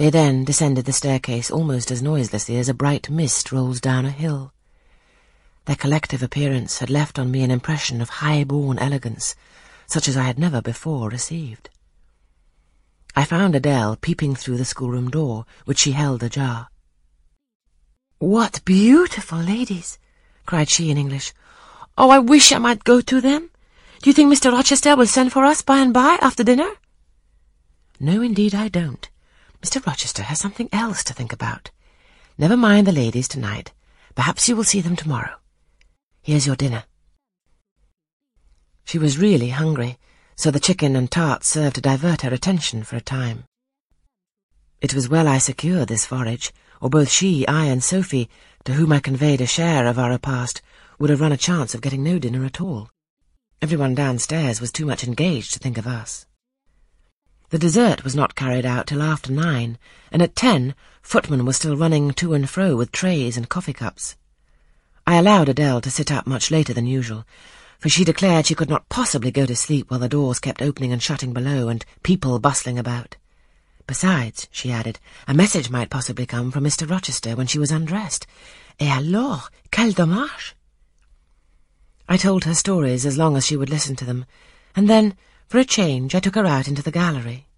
They then descended the staircase almost as noiselessly as a bright mist rolls down a hill. Their collective appearance had left on me an impression of high-born elegance, such as I had never before received. I found Adele peeping through the schoolroom door, which she held ajar. What beautiful ladies! cried she in English. Oh, I wish I might go to them. Do you think Mr. Rochester will send for us by and by after dinner? No, indeed I don't. Mr. Rochester has something else to think about. Never mind the ladies tonight. Perhaps you will see them tomorrow. Here's your dinner. She was really hungry, so the chicken and tarts served to divert her attention for a time. It was well I secured this forage, or both she, I, and Sophie, to whom I conveyed a share of our repast, would have run a chance of getting no dinner at all. Everyone downstairs was too much engaged to think of us. The dessert was not carried out till after nine, and at ten footmen were still running to and fro with trays and coffee cups. I allowed Adele to sit up much later than usual, for she declared she could not possibly go to sleep while the doors kept opening and shutting below and people bustling about. Besides, she added, a message might possibly come from Mr. Rochester when she was undressed. Et alors, quel dommage! I told her stories as long as she would listen to them, and then, for a change, I took her out into the gallery.